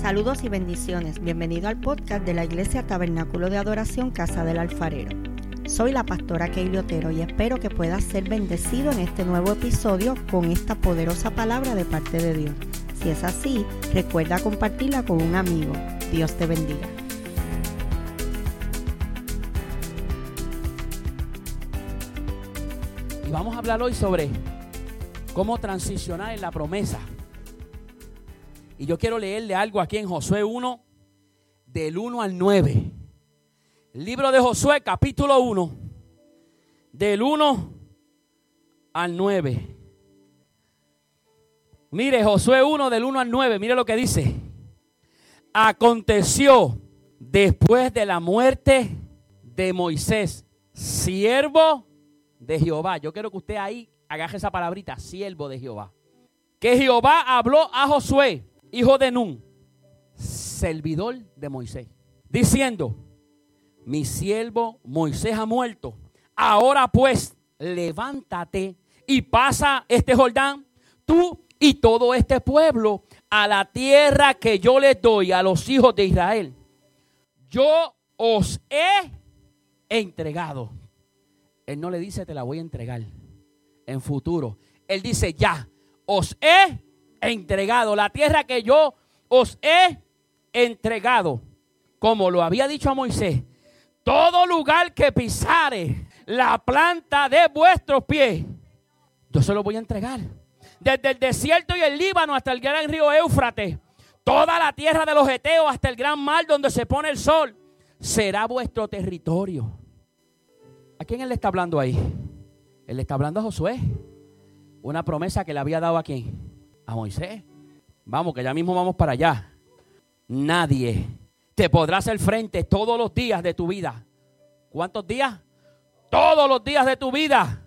Saludos y bendiciones. Bienvenido al podcast de la Iglesia Tabernáculo de Adoración Casa del Alfarero. Soy la pastora Keili Otero y espero que puedas ser bendecido en este nuevo episodio con esta poderosa palabra de parte de Dios. Si es así, recuerda compartirla con un amigo. Dios te bendiga. Y vamos a hablar hoy sobre cómo transicionar en la promesa. Y yo quiero leerle algo aquí en Josué 1, del 1 al 9. El libro de Josué, capítulo 1, del 1 al 9. Mire, Josué 1, del 1 al 9, mire lo que dice. Aconteció después de la muerte de Moisés, siervo de Jehová. Yo quiero que usted ahí agaje esa palabrita, siervo de Jehová. Que Jehová habló a Josué hijo de Nun, servidor de Moisés, diciendo, mi siervo Moisés ha muerto. Ahora pues, levántate y pasa este Jordán, tú y todo este pueblo, a la tierra que yo les doy a los hijos de Israel. Yo os he entregado. Él no le dice, te la voy a entregar en futuro. Él dice, ya, os he entregado, la tierra que yo os he entregado, como lo había dicho a Moisés, todo lugar que pisare la planta de vuestros pies, yo se lo voy a entregar. Desde el desierto y el Líbano hasta el gran río Éufrates, toda la tierra de los Eteos hasta el gran mar donde se pone el sol, será vuestro territorio. ¿A quién él le está hablando ahí? Él le está hablando a Josué. Una promesa que le había dado a quién? A Moisés. Vamos, que ya mismo vamos para allá. Nadie te podrá hacer frente todos los días de tu vida. ¿Cuántos días? Todos los días de tu vida.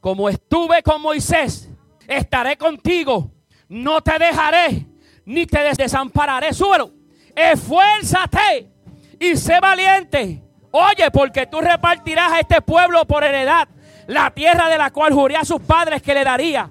Como estuve con Moisés, estaré contigo. No te dejaré ni te desampararé. Súbelo. Esfuérzate y sé valiente. Oye, porque tú repartirás a este pueblo por heredad la tierra de la cual juré a sus padres que le daría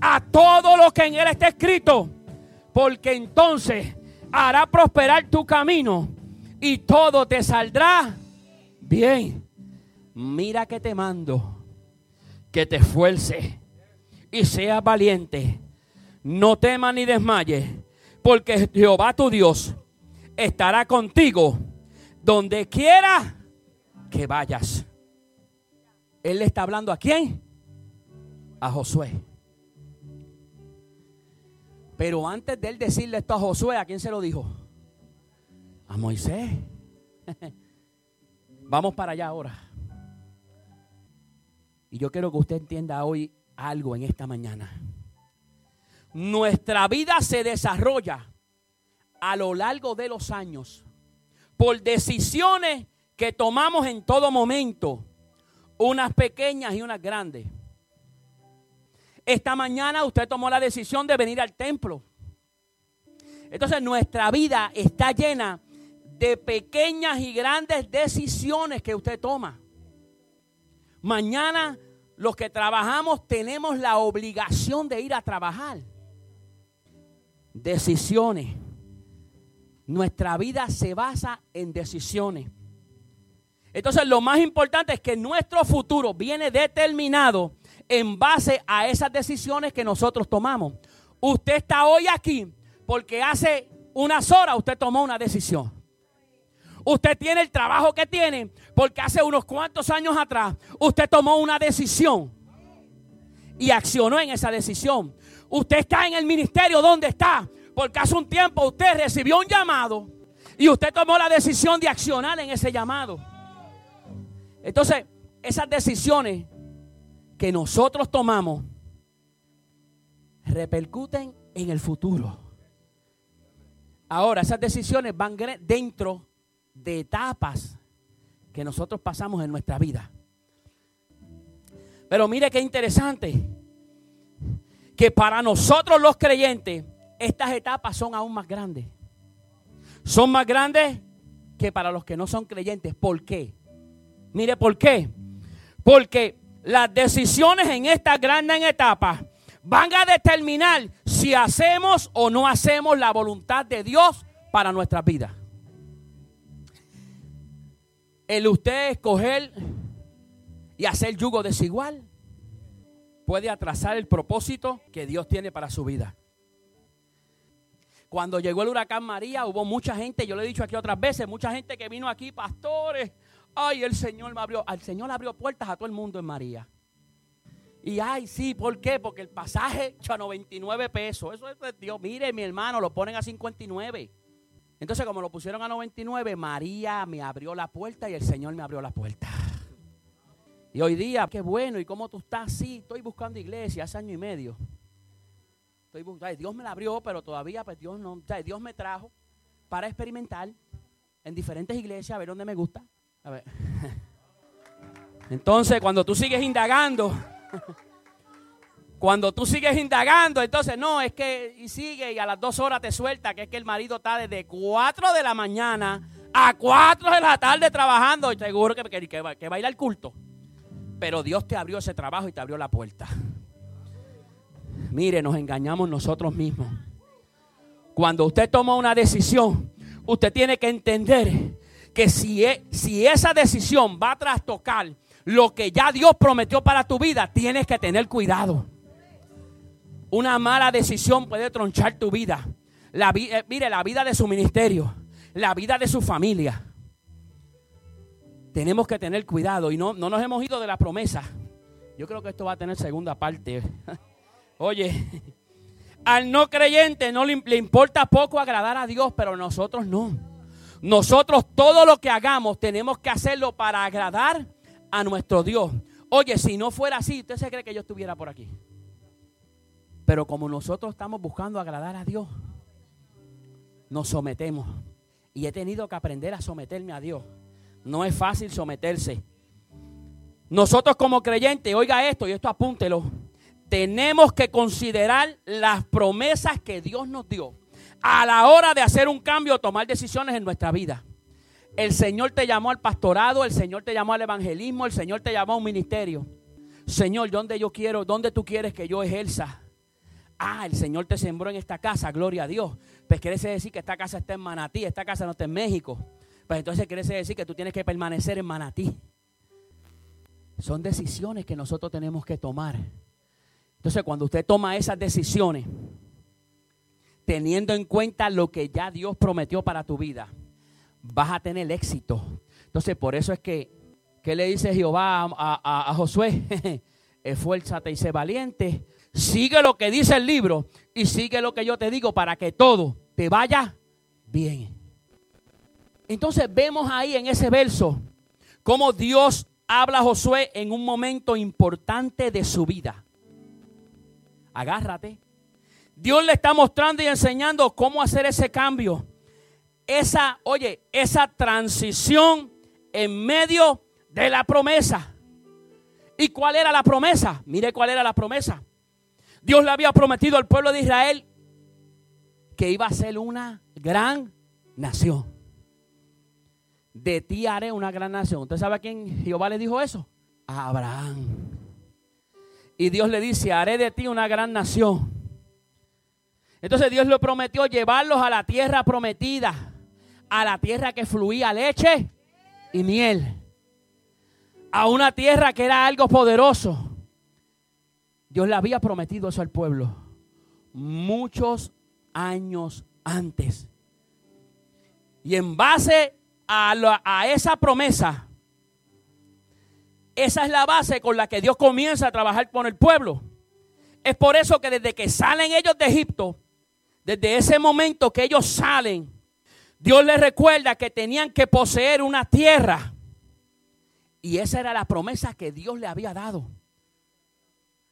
a todo lo que en él está escrito, porque entonces hará prosperar tu camino y todo te saldrá bien. Mira que te mando, que te esfuerces y seas valiente. No temas ni desmayes, porque Jehová tu Dios estará contigo donde quiera que vayas. Él le está hablando a quién? A Josué. Pero antes de él decirle esto a Josué, ¿a quién se lo dijo? A Moisés. Vamos para allá ahora. Y yo quiero que usted entienda hoy algo en esta mañana. Nuestra vida se desarrolla a lo largo de los años por decisiones que tomamos en todo momento, unas pequeñas y unas grandes. Esta mañana usted tomó la decisión de venir al templo. Entonces nuestra vida está llena de pequeñas y grandes decisiones que usted toma. Mañana los que trabajamos tenemos la obligación de ir a trabajar. Decisiones. Nuestra vida se basa en decisiones. Entonces lo más importante es que nuestro futuro viene determinado en base a esas decisiones que nosotros tomamos. Usted está hoy aquí porque hace unas horas usted tomó una decisión. Usted tiene el trabajo que tiene porque hace unos cuantos años atrás usted tomó una decisión y accionó en esa decisión. Usted está en el ministerio donde está porque hace un tiempo usted recibió un llamado y usted tomó la decisión de accionar en ese llamado. Entonces, esas decisiones que nosotros tomamos repercuten en el futuro. Ahora, esas decisiones van dentro de etapas que nosotros pasamos en nuestra vida. Pero mire qué interesante, que para nosotros los creyentes, estas etapas son aún más grandes. Son más grandes que para los que no son creyentes. ¿Por qué? Mire, ¿por qué? Porque las decisiones en esta gran etapa van a determinar si hacemos o no hacemos la voluntad de Dios para nuestras vidas. El usted escoger y hacer yugo desigual puede atrasar el propósito que Dios tiene para su vida. Cuando llegó el huracán María, hubo mucha gente, yo lo he dicho aquí otras veces, mucha gente que vino aquí, pastores. Ay, el Señor me abrió, al Señor abrió puertas a todo el mundo en María. Y ay, sí, ¿por qué? Porque el pasaje a 99 pesos. Eso es Dios. Mire, mi hermano, lo ponen a 59. Entonces, como lo pusieron a 99, María me abrió la puerta y el Señor me abrió la puerta. Y hoy día, qué bueno, ¿y cómo tú estás? Sí, estoy buscando iglesia hace año y medio. Estoy, Dios me la abrió, pero todavía pues Dios no, Dios me trajo para experimentar en diferentes iglesias, a ver dónde me gusta. Entonces, cuando tú sigues indagando, cuando tú sigues indagando, entonces no, es que y sigue y a las dos horas te suelta que es que el marido está desde 4 de la mañana a 4 de la tarde trabajando y seguro que, que, que, que va a ir al culto. Pero Dios te abrió ese trabajo y te abrió la puerta. Mire, nos engañamos nosotros mismos. Cuando usted toma una decisión, usted tiene que entender que si, e, si esa decisión va a trastocar lo que ya Dios prometió para tu vida, tienes que tener cuidado. Una mala decisión puede tronchar tu vida. La, eh, mire, la vida de su ministerio, la vida de su familia. Tenemos que tener cuidado y no, no nos hemos ido de la promesa. Yo creo que esto va a tener segunda parte. Oye, al no creyente no le, le importa poco agradar a Dios, pero nosotros no. Nosotros todo lo que hagamos tenemos que hacerlo para agradar a nuestro Dios. Oye, si no fuera así, ¿usted se cree que yo estuviera por aquí? Pero como nosotros estamos buscando agradar a Dios, nos sometemos. Y he tenido que aprender a someterme a Dios. No es fácil someterse. Nosotros como creyentes, oiga esto y esto apúntelo, tenemos que considerar las promesas que Dios nos dio a la hora de hacer un cambio o tomar decisiones en nuestra vida. El Señor te llamó al pastorado, el Señor te llamó al evangelismo, el Señor te llamó a un ministerio. Señor, ¿dónde yo quiero, dónde tú quieres que yo ejerza? Ah, el Señor te sembró en esta casa, gloria a Dios. Pues quiere decir que esta casa está en Manatí, esta casa no está en México. Pues entonces quiere decir que tú tienes que permanecer en Manatí. Son decisiones que nosotros tenemos que tomar. Entonces, cuando usted toma esas decisiones, teniendo en cuenta lo que ya Dios prometió para tu vida, vas a tener éxito. Entonces, por eso es que, ¿qué le dice Jehová a, Josué? Esfuérzate y sé valiente. Sigue lo que dice el libro y sigue lo que yo te digo para que todo te vaya bien. Entonces vemos ahí en ese verso cómo Dios habla a Josué en un momento importante de su vida. Agárrate. Dios le está mostrando y enseñando cómo hacer ese cambio esa, oye, esa transición en medio de la promesa. ¿Y cuál era la promesa? Mire cuál era la promesa. Dios le había prometido al pueblo de Israel que iba a ser una gran nación. De ti haré una gran nación. ¿Usted sabe a quién Jehová le dijo eso? A Abraham. Y Dios le dice, haré de ti una gran nación. Entonces Dios le prometió llevarlos a la tierra prometida a la tierra que fluía leche y miel. A una tierra que era algo poderoso. Dios le había prometido eso al pueblo muchos años antes. Y en base a, a, esa promesa, esa es la base con la que Dios comienza a trabajar con el pueblo. Es por eso que desde que salen ellos de Egipto, desde ese momento que ellos salen, Dios les recuerda que tenían que poseer una tierra. Y esa era la promesa que Dios le había dado.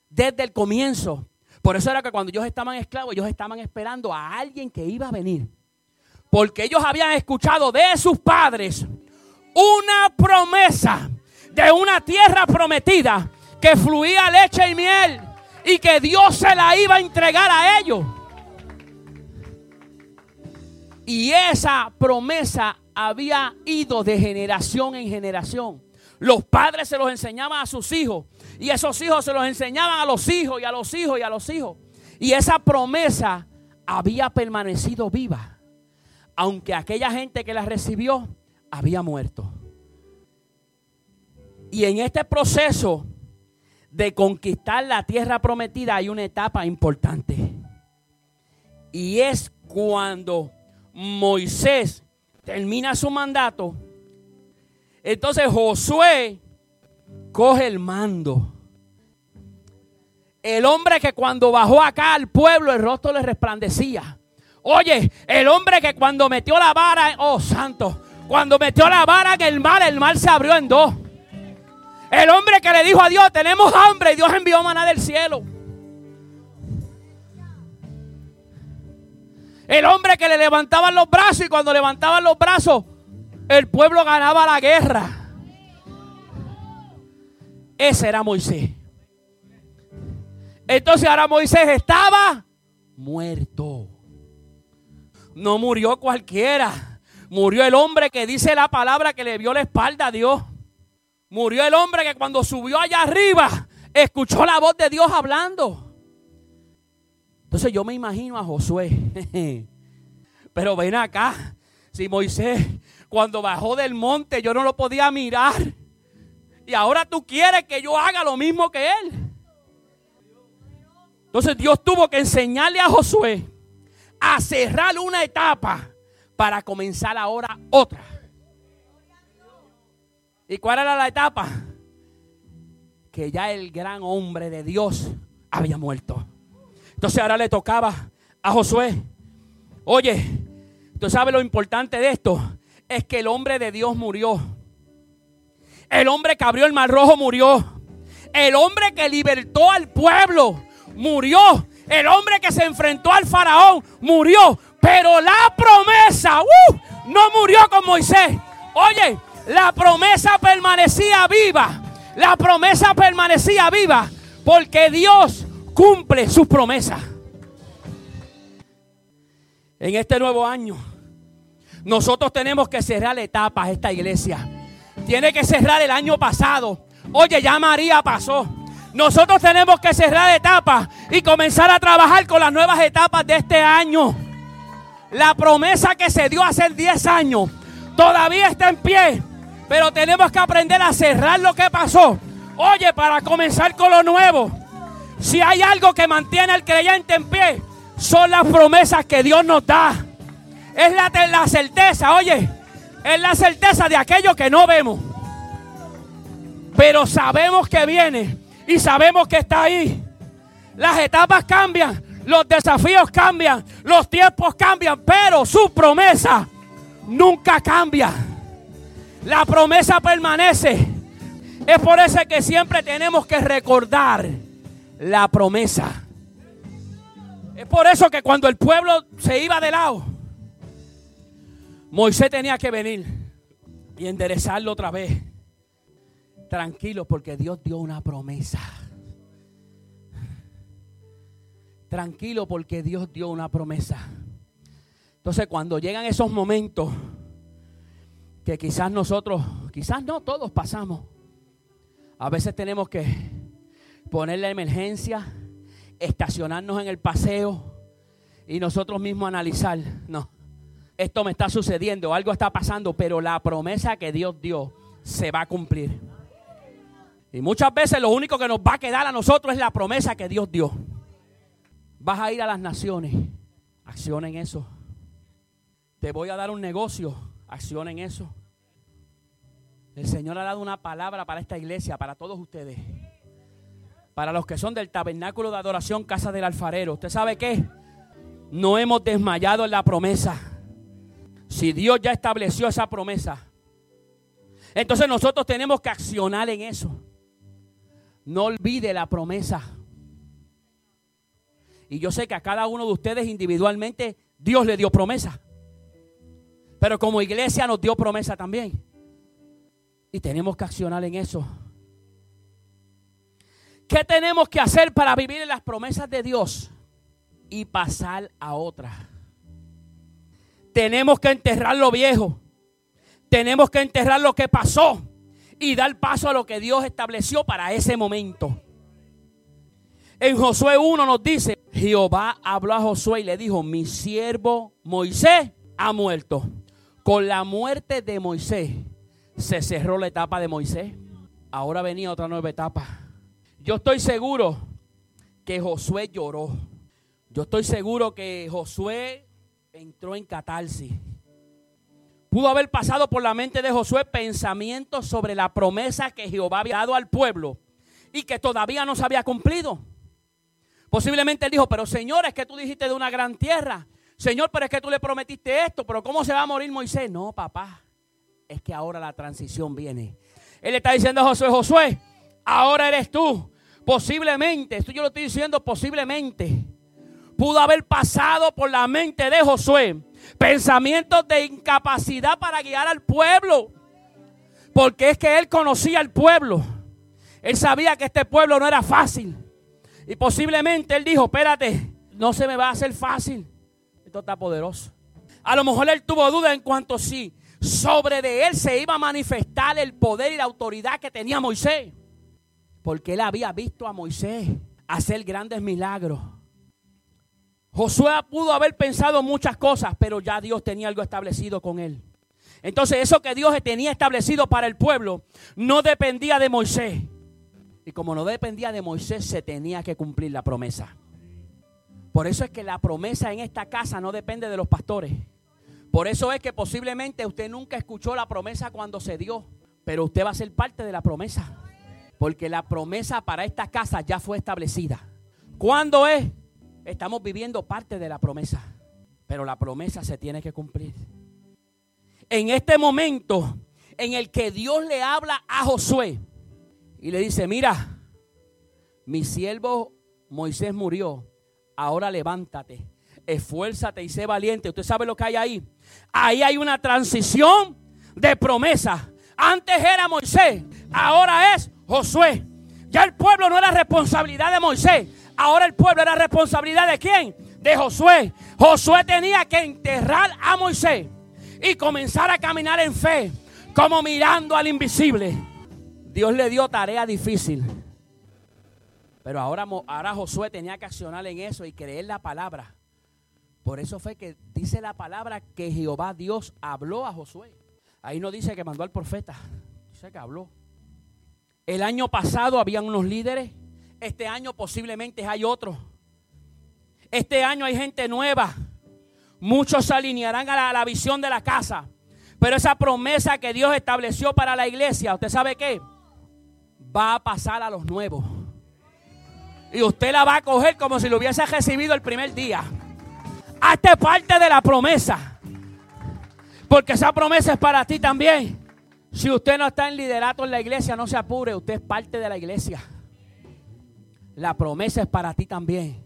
Desde el comienzo. Por eso era que cuando ellos estaban esclavos, ellos estaban esperando a alguien que iba a venir. Porque ellos habían escuchado de sus padres una promesa de una tierra prometida que fluía leche y miel y que Dios se la iba a entregar a ellos. Y esa promesa había ido de generación en generación. Los padres se los enseñaban a sus hijos y esos hijos se los enseñaban a los hijos y a los hijos y a los hijos. Y esa promesa había permanecido viva, aunque aquella gente que la recibió había muerto. Y en este proceso de conquistar la tierra prometida hay una etapa importante. Y es cuando Moisés termina su mandato. Entonces Josué coge el mando. El hombre que cuando bajó acá al pueblo el rostro le resplandecía. Oye, el hombre que cuando metió la vara, oh santo, cuando metió la vara en el mar, el mar se abrió en dos. El hombre que le dijo a Dios, tenemos hambre y Dios envió maná del cielo. El hombre que le levantaban los brazos y cuando levantaban los brazos, el pueblo ganaba la guerra. Ese era Moisés. Entonces ahora Moisés estaba muerto. No murió cualquiera. Murió el hombre que dice la palabra que le vio la espalda a Dios. Murió el hombre que cuando subió allá arriba escuchó la voz de Dios hablando. Entonces yo me imagino a Josué. Pero ven acá. Si Moisés cuando bajó del monte yo no lo podía mirar. Y ahora tú quieres que yo haga lo mismo que él. Entonces Dios tuvo que enseñarle a Josué a cerrar una etapa para comenzar ahora otra. ¿Y cuál era la etapa? Que ya el gran hombre de Dios había muerto. Entonces ahora le tocaba a Josué. Oye, ¿tú sabes lo importante de esto? Es que el hombre de Dios murió. El hombre que abrió el mar rojo murió. El hombre que libertó al pueblo murió. El hombre que se enfrentó al faraón murió. Pero la promesa uh, no murió con Moisés. Oye, la promesa permanecía viva. La promesa permanecía viva porque Dios cumple sus promesas. En este nuevo año, nosotros tenemos que cerrar etapas esta iglesia. Tiene que cerrar el año pasado. Oye, ya María pasó. Nosotros tenemos que cerrar etapas y comenzar a trabajar con las nuevas etapas de este año. La promesa que se dio hace 10 años todavía está en pie. Pero tenemos que aprender a cerrar lo que pasó. Oye, para comenzar con lo nuevo. Si hay algo que mantiene al creyente en pie, son las promesas que Dios nos da. Es la, la certeza, oye, es la certeza de aquello que no vemos. Pero sabemos que viene y sabemos que está ahí. Las etapas cambian, los desafíos cambian, los tiempos cambian, pero su promesa nunca cambia. La promesa permanece. Es por eso que siempre tenemos que recordar la promesa. Es por eso que cuando el pueblo se iba de lado, Moisés tenía que venir y enderezarlo otra vez. Tranquilo, porque Dios dio una promesa. Tranquilo, porque Dios dio una promesa. Entonces, cuando llegan esos momentos que quizás nosotros, quizás no todos pasamos. A veces tenemos que poner la emergencia, estacionarnos en el paseo y nosotros mismos analizar, no, esto me está sucediendo, algo está pasando, pero la promesa que Dios dio se va a cumplir. Y muchas veces lo único que nos va a quedar a nosotros es la promesa que Dios dio. Vas a ir a las naciones, acciona en eso. Te voy a dar un negocio, Acción en eso. El Señor ha dado una palabra para esta iglesia, para todos ustedes. Para los que son del tabernáculo de adoración Casa del Alfarero. ¿Usted sabe qué? No hemos desmayado en la promesa. Si Dios ya estableció esa promesa, entonces nosotros tenemos que accionar en eso. No olvide la promesa. Y yo sé que a cada uno de ustedes individualmente Dios le dio promesa. Pero como iglesia nos dio promesa también. Y tenemos que accionar en eso. ¿Qué tenemos que hacer para vivir en las promesas de Dios y pasar a otras? Tenemos que enterrar lo viejo. Tenemos que enterrar lo que pasó y dar paso a lo que Dios estableció para ese momento. En Josué 1 nos dice, Jehová habló a Josué y le dijo, mi siervo Moisés ha muerto. Con la muerte de Moisés se cerró la etapa de Moisés. Ahora venía otra nueva etapa. Yo estoy seguro que Josué lloró. Yo estoy seguro que Josué entró en catarsis. Pudo haber pasado por la mente de Josué pensamientos sobre la promesa que Jehová había dado al pueblo y que todavía no se había cumplido. Posiblemente él dijo, pero Señor, es que tú dijiste de una gran tierra. Señor, pero es que tú le prometiste esto, pero ¿cómo se va a morir Moisés? No, papá, es que ahora la transición viene. Él está diciendo a Josué, Josué, ahora eres tú. Posiblemente, esto yo lo estoy diciendo posiblemente, pudo haber pasado por la mente de Josué pensamientos de incapacidad para guiar al pueblo. Porque es que él conocía al pueblo. Él sabía que este pueblo no era fácil. Y posiblemente él dijo, espérate, no se me va a hacer fácil. Esto está poderoso. A lo mejor él tuvo duda en cuanto si sobre de él se iba a manifestar el poder y la autoridad que tenía Moisés. Porque él había visto a Moisés hacer grandes milagros. Josué pudo haber pensado muchas cosas, pero ya Dios tenía algo establecido con él. Entonces eso que Dios tenía establecido para el pueblo no dependía de Moisés. Y como no dependía de Moisés, se tenía que cumplir la promesa. Por eso es que la promesa en esta casa no depende de los pastores. Por eso es que posiblemente usted nunca escuchó la promesa cuando se dio, pero usted va a ser parte de la promesa. Porque la promesa para esta casa ya fue establecida. ¿Cuándo es? Estamos viviendo parte de la promesa, pero la promesa se tiene que cumplir. En este momento en el que Dios le habla a Josué y le dice, mira, mi siervo Moisés murió, ahora levántate, esfuérzate y sé valiente. Usted sabe lo que hay ahí. Ahí hay una transición de promesa. Antes era Moisés, ahora es Josué. Ya el pueblo no era responsabilidad de Moisés, Ahora el pueblo era responsabilidad de quién? De Josué. Josué tenía que enterrar a Moisés y comenzar a caminar en fe, como mirando al invisible. Dios le dio tarea difícil. Pero ahora, ahora Josué tenía que accionar en eso y creer la palabra. Por eso fue que dice la palabra que Jehová Dios habló a Josué. Ahí no dice que mandó al profeta, dice que habló. El año pasado habían unos líderes este año posiblemente hay otro. Este año hay gente nueva. Muchos se alinearán a la, visión de la casa. Pero esa promesa que Dios estableció para la iglesia, ¿usted sabe qué? Va a pasar a los nuevos. Y usted la va a coger como si lo hubiese recibido el primer día. Hazte parte de la promesa. Porque esa promesa es para ti también. Si usted no está en liderato en la iglesia, no se apure. Usted es parte de la iglesia. La promesa es para ti también.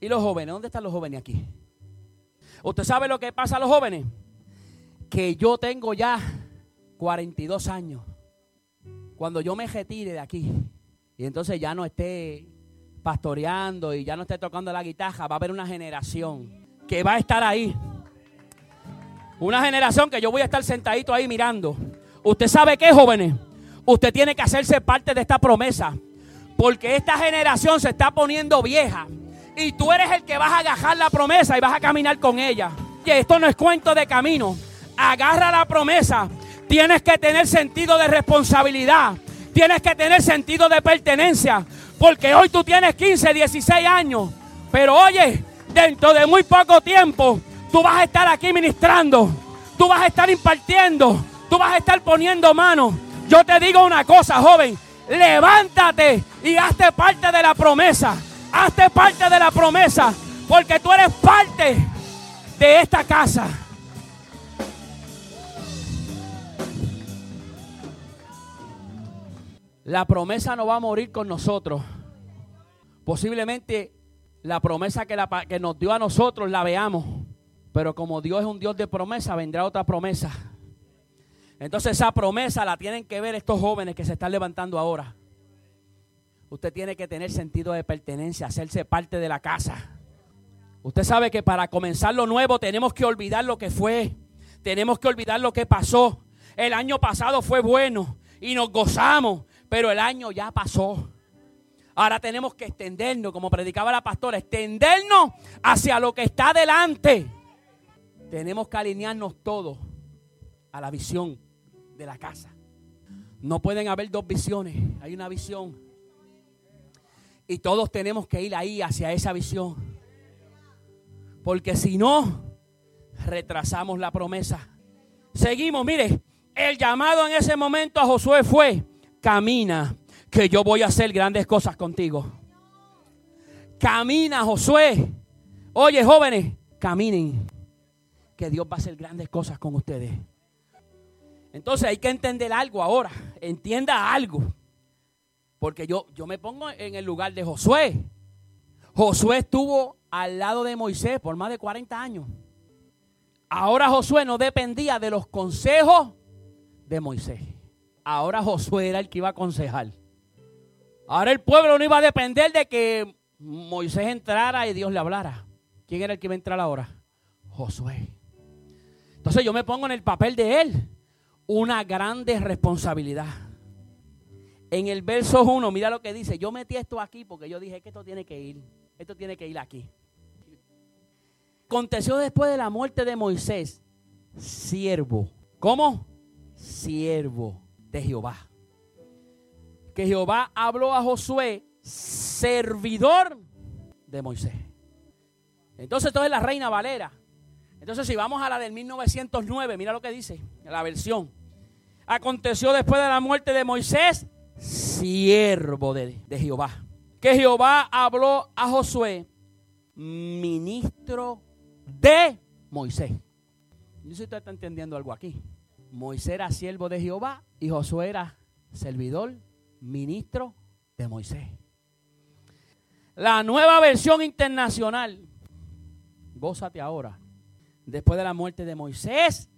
¿Y los jóvenes? ¿Dónde están los jóvenes aquí? ¿Usted sabe lo que pasa a los jóvenes? Que yo tengo ya 42 años. Cuando yo me retire de aquí y entonces ya no esté pastoreando y ya no esté tocando la guitarra, va a haber una generación que va a estar ahí. Una generación que yo voy a estar sentadito ahí mirando. ¿Usted sabe qué, jóvenes? Usted tiene que hacerse parte de esta promesa. Porque esta generación se está poniendo vieja. Y tú eres el que vas a agarrar la promesa y vas a caminar con ella. Y esto no es cuento de camino. Agarra la promesa. Tienes que tener sentido de responsabilidad. Tienes que tener sentido de pertenencia. Porque hoy tú tienes 15, 16 años. Pero oye, dentro de muy poco tiempo, tú vas a estar aquí ministrando. Tú vas a estar impartiendo. Tú vas a estar poniendo manos. Yo te digo una cosa, joven levántate y hazte parte de la promesa. Hazte parte de la promesa, porque tú eres parte de esta casa. La promesa no va a morir con nosotros. Posiblemente la promesa que, que nos dio a nosotros la veamos, Pero como Dios es un Dios de promesa, vendrá otra promesa. Entonces esa promesa la tienen que ver estos jóvenes que se están levantando ahora. Usted tiene que tener sentido de pertenencia, hacerse parte de la casa. Usted sabe que para comenzar lo nuevo tenemos que olvidar lo que fue. Tenemos que olvidar lo que pasó. El año pasado fue bueno y nos gozamos, pero el año ya pasó. Ahora tenemos que extendernos, como predicaba la pastora, extendernos hacia lo que está delante. Tenemos que alinearnos todos a la visión de la casa. No pueden haber dos visiones, hay una visión. Y todos tenemos que ir ahí hacia esa visión. Porque si no, retrasamos la promesa. Seguimos, mire, el llamado en ese momento a Josué fue, camina, que yo voy a hacer grandes cosas contigo. Camina, Josué. Oye, jóvenes, caminen, que Dios va a hacer grandes cosas con ustedes. Entonces hay que entender algo ahora, entienda algo. Porque yo, yo me pongo en el lugar de Josué. Josué estuvo al lado de Moisés por más de 40 años. Ahora Josué no dependía de los consejos de Moisés. Ahora Josué era el que iba a aconsejar. Ahora el pueblo no iba a depender de que Moisés entrara y Dios le hablara. ¿Quién era el que iba a entrar ahora? Josué. Entonces yo me pongo en el papel de él. Una grande responsabilidad. En el verso 1, mira lo que dice. Yo metí esto aquí porque yo dije que esto tiene que ir. Esto tiene que ir aquí. Aconteció después de la muerte de Moisés, siervo. ¿Cómo? Siervo de Jehová. Que Jehová habló a Josué, servidor de Moisés. Entonces, esto es la Reina Valera. Entonces, si vamos a la del 1909, mira lo que dice la versión. Aconteció después de la muerte de Moisés, siervo de, de Jehová. Que Jehová habló a Josué, ministro de Moisés. No sé si usted está entendiendo algo aquí. Moisés era siervo de Jehová y Josué era servidor, ministro de Moisés. La nueva versión internacional. Gózate ahora. Después de la muerte de Moisés,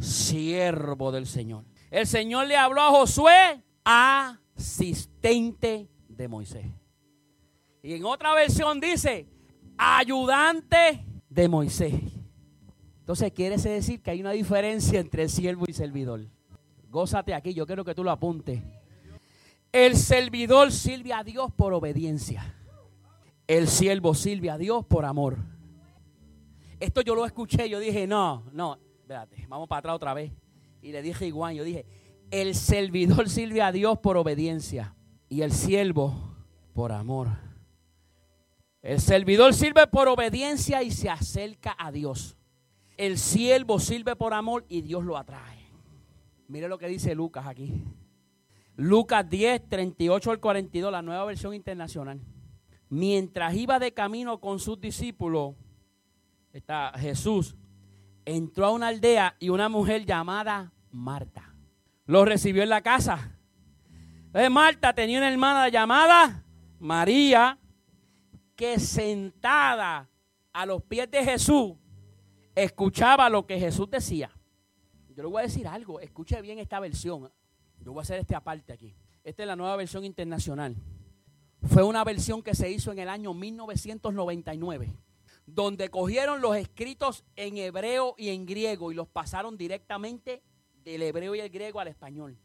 siervo del Señor. El Señor le habló a Josué, asistente de Moisés. Y en otra versión dice, ayudante de Moisés. Entonces quiere decir que hay una diferencia entre siervo y servidor. Gózate aquí, yo quiero que tú lo apuntes. El servidor sirve a Dios por obediencia. El siervo sirve a Dios por amor. Esto yo lo escuché, yo dije, no, no, espérate, vamos para atrás otra vez. Y le dije igual, yo dije, el servidor sirve a Dios por obediencia y el siervo por amor. El servidor sirve por obediencia y se acerca a Dios. El siervo sirve por amor y Dios lo atrae. Mire lo que dice Lucas aquí. Lucas 10, 38 al 42, la nueva versión internacional. Mientras iba de camino con sus discípulos, está Jesús, entró a una aldea y una mujer llamada Marta lo recibió en la casa. Marta tenía una hermana llamada María que sentada a los pies de Jesús escuchaba lo que Jesús decía. Yo le voy a decir algo, escuche bien esta versión. Yo voy a hacer este aparte aquí. Esta es la nueva versión internacional. Fue una versión que se hizo en el año 1999, donde cogieron los escritos en hebreo y en griego y los pasaron directamente del hebreo y el griego al español.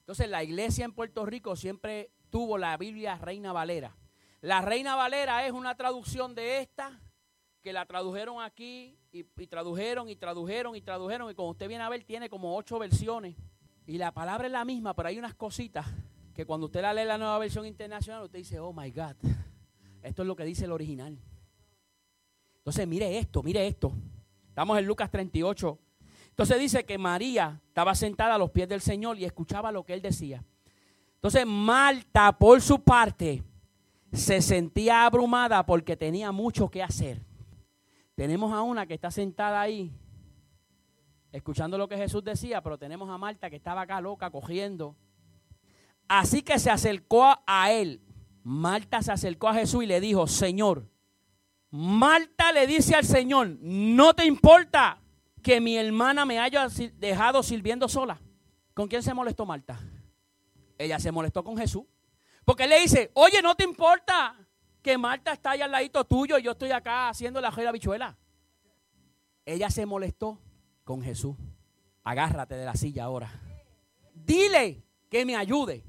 Entonces la iglesia en Puerto Rico siempre tuvo la Biblia Reina Valera. La Reina Valera es una traducción de esta que la tradujeron aquí y, tradujeron y tradujeron y tradujeron y como usted viene a ver tiene como ocho versiones y la palabra es la misma pero hay unas cositas que cuando usted la lee la nueva versión internacional usted dice oh my God esto es lo que dice el original entonces mire esto mire esto estamos en Lucas 38 entonces dice que María estaba sentada a los pies del Señor y escuchaba lo que él decía. Entonces Marta, por su parte, se sentía abrumada porque tenía mucho que hacer. Tenemos a una que está sentada ahí, escuchando lo que Jesús decía, pero tenemos a Marta que estaba acá loca, cogiendo. Así que se acercó a él. Marta se acercó a Jesús y le dijo, Señor, Marta le dice al Señor, no te importa que mi hermana me haya dejado sirviendo sola. ¿Con quién se molestó Marta? Ella se molestó con Jesús. Porque él le dice, oye, no te importa que Marta está allá al ladito tuyo y yo estoy acá haciendo la la bichuela. Ella se molestó con Jesús. Agárrate de la silla ahora. Dile que me ayude.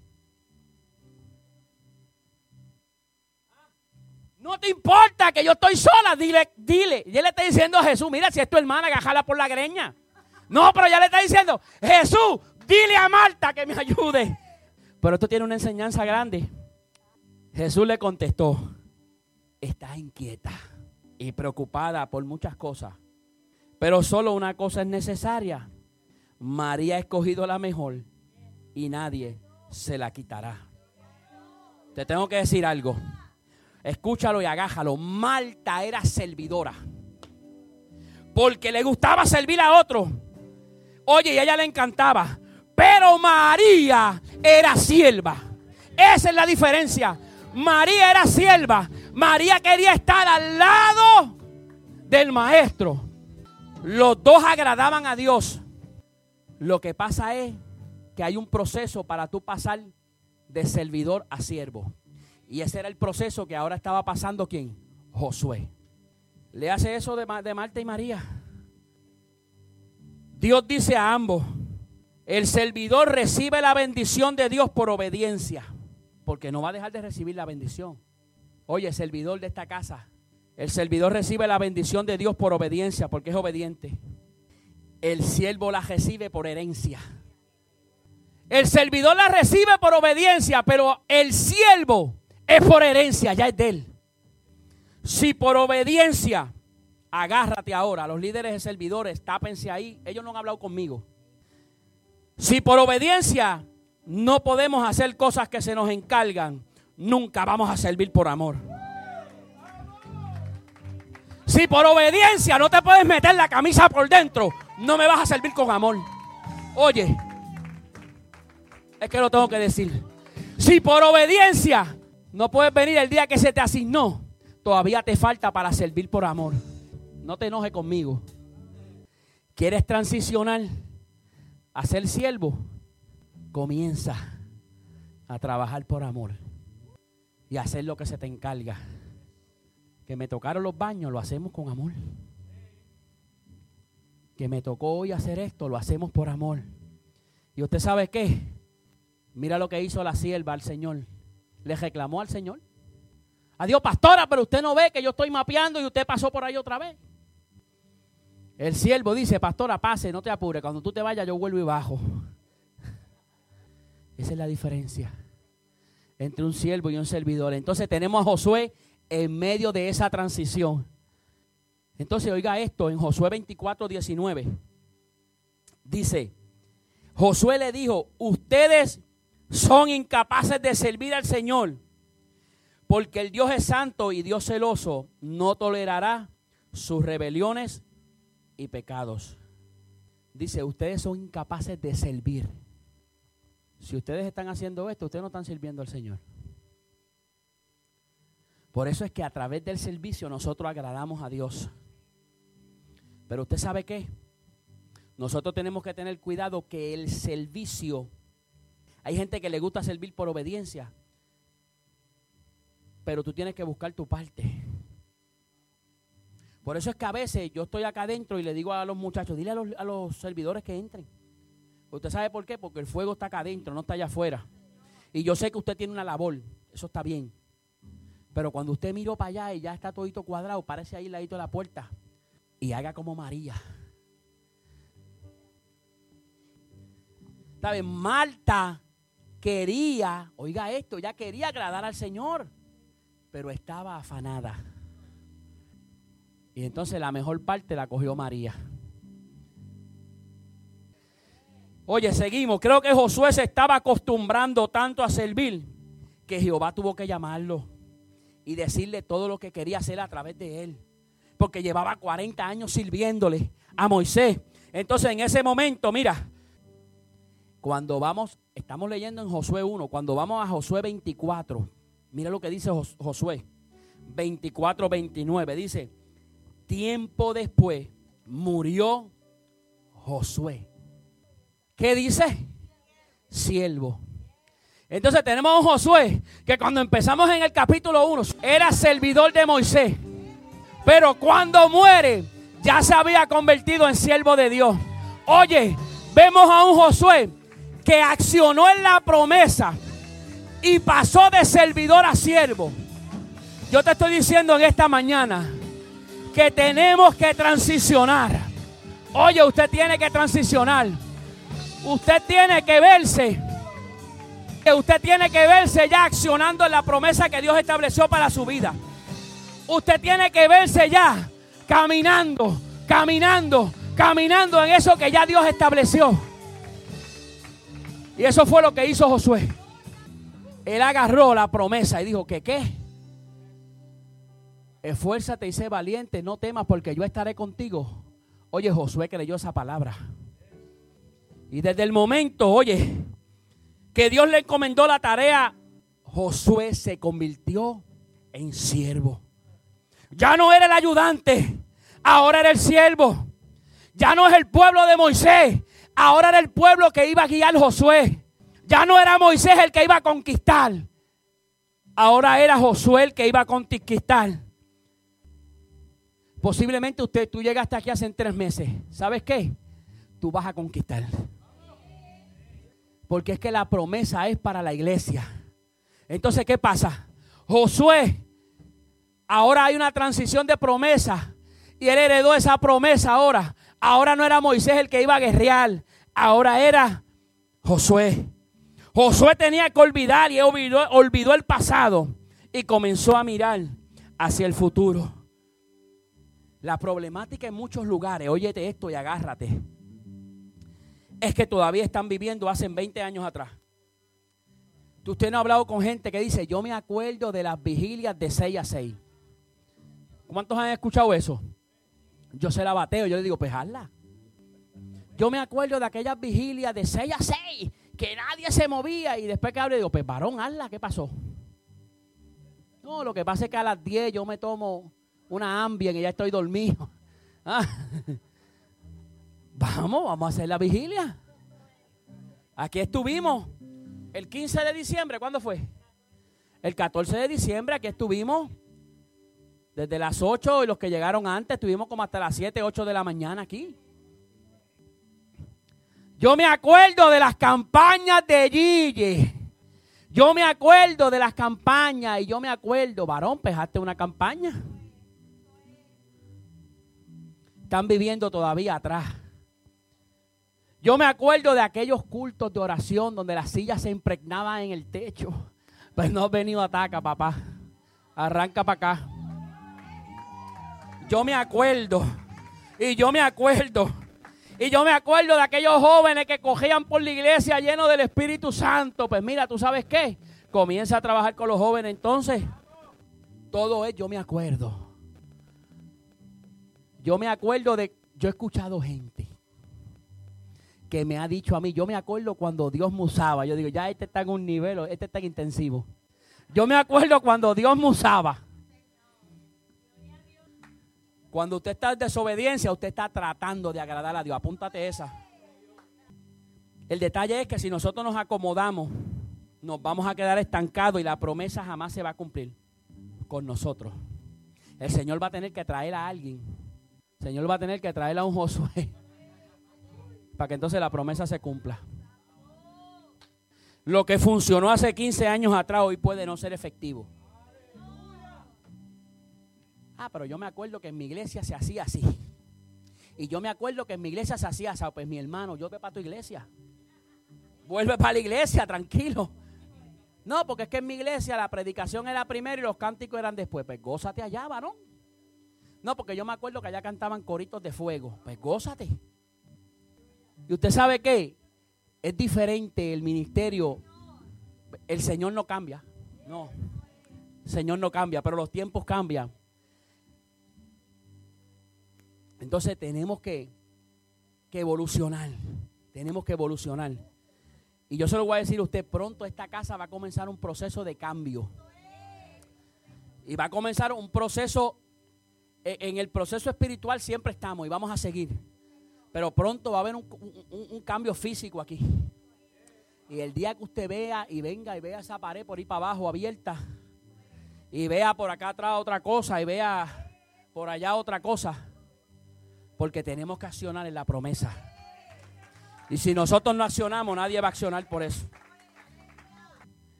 No te importa que yo estoy sola. Dile, dile. Y él le está diciendo a Jesús, mira, si es tu hermana, agajala por la greña. No, pero ya le está diciendo, Jesús, dile a Marta que me ayude. Pero esto tiene una enseñanza grande. Jesús le contestó, está inquieta y preocupada por muchas cosas. Pero solo una cosa es necesaria. María ha escogido la mejor y nadie se la quitará. Te tengo que decir algo. Escúchalo y agájalo. Marta era servidora. Porque le gustaba servir a otro. Oye, y a ella le encantaba. Pero María era sierva. Esa es la diferencia. María era sierva. María quería estar al lado del maestro. Los dos agradaban a Dios. Lo que pasa es que hay un proceso para tú pasar de servidor a siervo. Y ese era el proceso que ahora estaba pasando quién? Josué. Le hace eso de, de Marta y María. Dios dice a ambos, el servidor recibe la bendición de Dios por obediencia, porque no va a dejar de recibir la bendición. Oye, servidor de esta casa, el servidor recibe la bendición de Dios por obediencia, porque es obediente. El siervo la recibe por herencia. El servidor la recibe por obediencia, pero el siervo es por herencia, ya es de él. Si por obediencia, agárrate ahora, los líderes de servidores, tápense ahí, ellos no han hablado conmigo. Si por obediencia no podemos hacer cosas que se nos encargan, nunca vamos a servir por amor. Si por obediencia no te puedes meter la camisa por dentro, no me vas a servir con amor. Oye, es que lo tengo que decir. Si por obediencia no puedes venir el día que se te asignó, todavía te falta para servir por amor. No te enojes conmigo. ¿Quieres transicionar? a ser siervo, comienza a trabajar por amor y a hacer lo que se te encarga. Que me tocaron los baños, lo hacemos con amor. Que me tocó hoy hacer esto, lo hacemos por amor. Y usted sabe qué? Mira lo que hizo la sierva al Señor. Le reclamó al Señor. Adiós, pastora, pero usted no ve que yo estoy mapeando y usted pasó por ahí otra vez. El siervo dice, pastora, pase, no te apures. Cuando tú te vayas, yo vuelvo y bajo. Esa es la diferencia entre un siervo y un servidor. Entonces tenemos a Josué en medio de esa transición. Entonces oiga esto en Josué 24, 19. Dice, Josué le dijo, ustedes son incapaces de servir al Señor, porque el Dios es santo y Dios celoso no tolerará sus rebeliones y pecados. Dice, ustedes son incapaces de servir. Si ustedes están haciendo esto, ustedes no están sirviendo al Señor. Por eso es que a través del servicio nosotros agradamos a Dios. Pero usted sabe qué? Nosotros tenemos que tener cuidado que el servicio, hay gente que le gusta servir por obediencia, pero tú tienes que buscar tu parte. Por eso es que a veces yo estoy acá adentro y le digo a los muchachos, dile a los, servidores que entren. ¿Usted sabe por qué? Porque el fuego está acá adentro, no está allá afuera. Y yo sé que usted tiene una labor, eso está bien. Pero cuando usted miró para allá y ya está todito cuadrado, parece ahí ladito de la puerta. Y haga como María. ¿Sabe? Marta quería, oiga esto, ya quería agradar al Señor, pero estaba afanada. Y entonces la mejor parte la cogió María. Oye, seguimos. Creo que Josué se estaba acostumbrando tanto a servir que Jehová tuvo que llamarlo y decirle todo lo que quería hacer a través de él. Porque llevaba 40 años sirviéndole a Moisés. Entonces en ese momento, mira, cuando vamos, estamos leyendo en Josué 1, cuando vamos a Josué 24, mira lo que dice Josué. 24, 29. Dice, tiempo después murió Josué. ¿Qué dice? Siervo. Entonces tenemos a un Josué que cuando empezamos en el capítulo 1 era servidor de Moisés. Pero cuando muere ya se había convertido en siervo de Dios. Oye, vemos a un Josué que accionó en la promesa y pasó de servidor a siervo. Yo te estoy diciendo en esta mañana que tenemos que transicionar. Oye, usted tiene que transicionar. Usted tiene que verse. Que usted tiene que verse ya accionando en la promesa que Dios estableció para su vida. Usted tiene que verse ya caminando, caminando, caminando en eso que ya Dios estableció. Y eso fue lo que hizo Josué. Él agarró la promesa y dijo que qué. Esfuérzate y sé valiente, no temas porque yo estaré contigo. Oye, Josué creyó esa palabra. Y desde el momento, oye, que Dios le encomendó la tarea, Josué se convirtió en siervo. Ya no era el ayudante, ahora era el siervo. Ya no es el pueblo de Moisés, ahora era el pueblo que iba a guiar Josué. Ya no era Moisés el que iba a conquistar. Ahora era Josué el que iba a conquistar. Posiblemente usted, tú llegaste aquí hace tres meses. ¿Sabes qué? Tú vas a conquistar. Porque es que la promesa es para la iglesia. Entonces, ¿qué pasa? Josué, ahora hay una transición de promesa. Y él heredó esa promesa ahora. Ahora no era Moisés el que iba a guerrear. Ahora era Josué. Josué tenía que olvidar y olvidó, el pasado. Y comenzó a mirar hacia el futuro. La problemática en muchos lugares, óyete esto y agárrate es que todavía están viviendo hace 20 años atrás. Usted no ha hablado con gente que dice, yo me acuerdo de las vigilias de 6 a 6. ¿Cuántos han escuchado eso? Yo se la bateo, yo le digo, pues hazla. Yo me acuerdo de aquellas vigilias de 6 a 6, que nadie se movía y después que hablo digo, pues varón, hazla, ¿qué pasó? No, lo que pasa es que a las 10 yo me tomo una ambien y ya estoy dormido. Ah. Vamos, vamos a hacer la vigilia. Aquí estuvimos el 15 de diciembre, ¿cuándo fue? El 14 de diciembre, aquí estuvimos desde las 8 y los que llegaron antes, estuvimos como hasta las 7, 8 de la mañana aquí. Yo me acuerdo de las campañas de Gigi. Yo me acuerdo de las campañas y yo me acuerdo, varón, pejaste una campaña. Están viviendo todavía atrás. Yo me acuerdo de aquellos cultos de oración donde las sillas se impregnaban en el techo. Pues no has venido ataca, papá. Arranca para acá. Yo me acuerdo. Y yo me acuerdo. Y yo me acuerdo de aquellos jóvenes que cogían por la iglesia lleno del Espíritu Santo. Pues mira, ¿tú sabes qué? Comienza a trabajar con los jóvenes. Entonces, todo es, yo me acuerdo. Yo me acuerdo de, yo he escuchado gente que me ha dicho a mí, yo me acuerdo cuando Dios me usaba, yo digo, ya este está en un nivel, este está en intensivo. Yo me acuerdo cuando Dios me usaba. Cuando usted está en desobediencia, usted está tratando de agradar a Dios. Apúntate esa. El detalle es que si nosotros nos acomodamos, nos vamos a quedar estancados y la promesa jamás se va a cumplir con nosotros. El Señor va a tener que traer a alguien. El Señor va a tener que traer a un Josué para que entonces la promesa se cumpla. Lo que funcionó hace 15 años atrás hoy puede no ser efectivo. Ah, pero yo me acuerdo que en mi iglesia se hacía así. Y yo me acuerdo que en mi iglesia se hacía así. Pues mi hermano, yo ve para tu iglesia. Vuelve para la iglesia, tranquilo. No, porque es que en mi iglesia la predicación era primero y los cánticos eran después. Pues gózate allá, varón. No, porque yo me acuerdo que allá cantaban coritos de fuego. Pues gózate. Y usted sabe que es diferente el ministerio. El Señor no cambia. No. El Señor no cambia, pero los tiempos cambian. Entonces tenemos que, que evolucionar. Tenemos que evolucionar. Y yo se lo voy a decir a usted, pronto esta casa va a comenzar un proceso de cambio. Y va a comenzar un proceso, e, en el proceso espiritual siempre estamos y vamos a seguir. Pero pronto va a haber un, un cambio físico aquí. Y el día que usted vea y venga y vea esa pared por ahí para abajo abierta, y vea por acá atrás otra cosa, y vea por allá otra cosa, porque tenemos que accionar en la promesa. Y si nosotros no accionamos, nadie va a accionar por eso.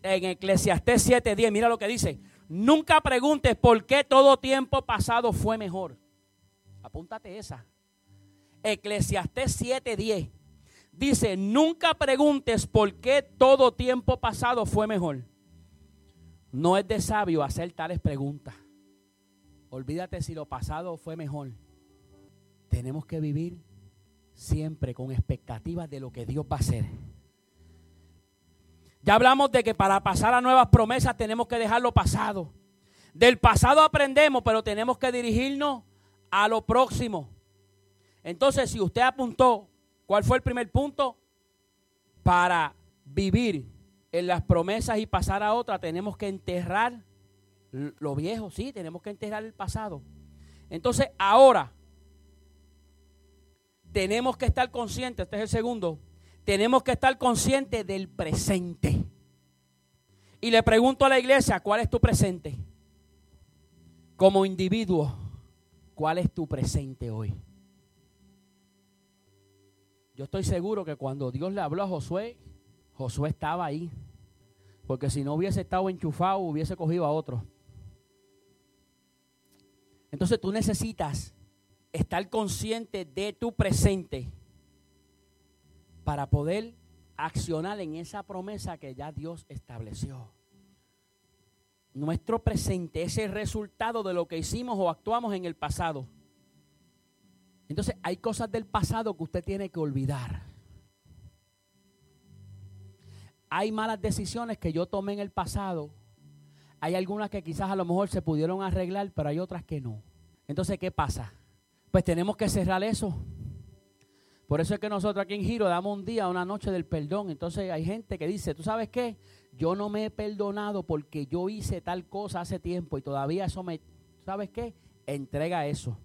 En Eclesiastés 7:10, mira lo que dice. Nunca preguntes por qué todo tiempo pasado fue mejor. Apúntate esa. Eclesiastés 7:10 dice, nunca preguntes por qué todo tiempo pasado fue mejor. No es de sabio hacer tales preguntas. Olvídate si lo pasado fue mejor. Tenemos que vivir siempre con expectativas de lo que Dios va a hacer. Ya hablamos de que para pasar a nuevas promesas tenemos que dejar lo pasado. Del pasado aprendemos, pero tenemos que dirigirnos a lo próximo. Entonces, si usted apuntó, ¿cuál fue el primer punto? Para vivir en las promesas y pasar a otra, tenemos que enterrar lo viejo, sí, tenemos que enterrar el pasado. Entonces, ahora, tenemos que estar conscientes, este es el segundo, tenemos que estar conscientes del presente. Y le pregunto a la iglesia, ¿cuál es tu presente? Como individuo, ¿cuál es tu presente hoy? Yo estoy seguro que cuando Dios le habló a Josué, Josué estaba ahí. Porque si no hubiese estado enchufado, hubiese cogido a otro. Entonces tú necesitas estar consciente de tu presente para poder accionar en esa promesa que ya Dios estableció. Nuestro presente es el resultado de lo que hicimos o actuamos en el pasado. Entonces hay cosas del pasado que usted tiene que olvidar. Hay malas decisiones que yo tomé en el pasado. Hay algunas que quizás a lo mejor se pudieron arreglar, pero hay otras que no. Entonces, ¿qué pasa? Pues tenemos que cerrar eso. Por eso es que nosotros aquí en Giro damos un día, una noche del perdón. Entonces hay gente que dice, ¿tú sabes qué? Yo no me he perdonado porque yo hice tal cosa hace tiempo y todavía eso me... ¿Sabes qué? Entrega eso.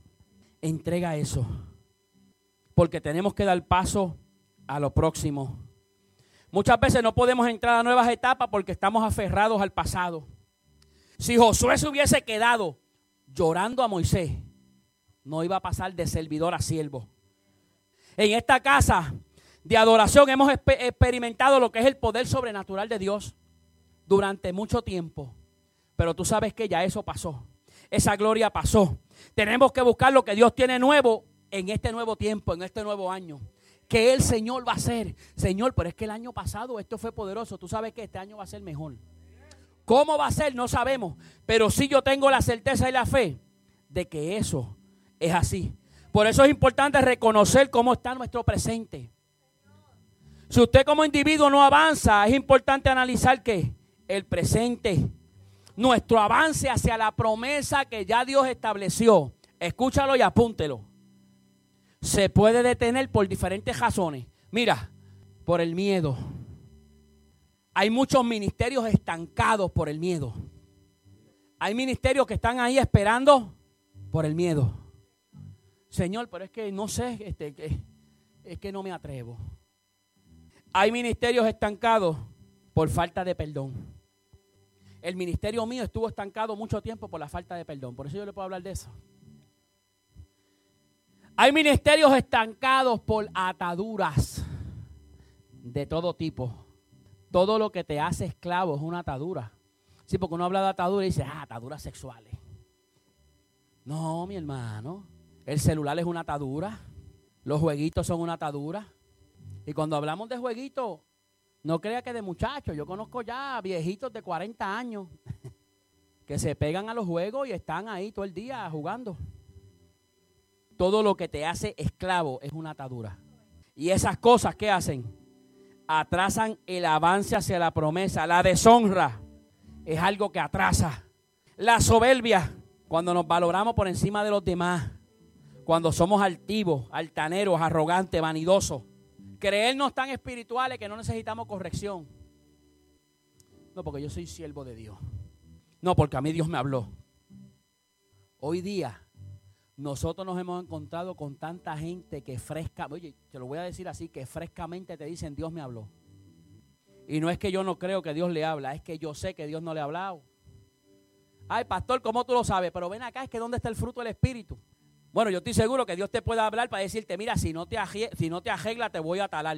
Entrega eso. Porque tenemos que dar paso a lo próximo. Muchas veces no podemos entrar a nuevas etapas porque estamos aferrados al pasado. Si Josué se hubiese quedado llorando a Moisés, no iba a pasar de servidor a siervo. En esta casa de adoración hemos experimentado lo que es el poder sobrenatural de Dios durante mucho tiempo. Pero tú sabes que ya eso pasó. Esa gloria pasó. Tenemos que buscar lo que Dios tiene nuevo en este nuevo tiempo, en este nuevo año. Que el Señor va a hacer. Señor, pero es que el año pasado esto fue poderoso. Tú sabes que este año va a ser mejor. ¿Cómo va a ser? No sabemos. Pero sí yo tengo la certeza y la fe de que eso es así. Por eso es importante reconocer cómo está nuestro presente. Si usted como individuo no avanza, es importante analizar que el presente, nuestro avance hacia la promesa que ya Dios estableció, escúchalo y apúntelo, se puede detener por diferentes razones. Mira, por el miedo. Hay muchos ministerios estancados por el miedo. Hay ministerios que están ahí esperando por el miedo. Señor, pero es que no sé, este, es que no me atrevo. Hay ministerios estancados por falta de perdón. El ministerio mío estuvo estancado mucho tiempo por la falta de perdón. Por eso yo le puedo hablar de eso. Hay ministerios estancados por ataduras de todo tipo. Todo lo que te hace esclavo es una atadura. Sí, porque uno habla de atadura y dice, ah, ataduras sexuales. No, mi hermano. El celular es una atadura. Los jueguitos son una atadura. Y cuando hablamos de jueguitos, no crea que de muchachos. Yo conozco ya viejitos de 40 años que se pegan a los juegos y están ahí todo el día jugando. Todo lo que te hace esclavo es una atadura. Y esas cosas, ¿qué hacen? Atrasan el avance hacia la promesa. La deshonra es algo que atrasa. La soberbia, cuando nos valoramos por encima de los demás. Cuando somos altivos, altaneros, arrogantes, vanidosos. Creernos tan espirituales que no necesitamos corrección. No, porque yo soy siervo de Dios. No, porque a mí Dios me habló. Hoy día nosotros nos hemos encontrado con tanta gente que fresca, oye, te lo voy a decir así, que frescamente te dicen Dios me habló. Y no es que yo no creo que Dios le habla, es que yo sé que Dios no le ha hablado. Ay, pastor, ¿cómo tú lo sabes? Pero ven acá, es que ¿dónde está el fruto del Espíritu? Bueno, yo estoy seguro que Dios te puede hablar para decirte, mira, si no te, si no te arregla, te voy a talar.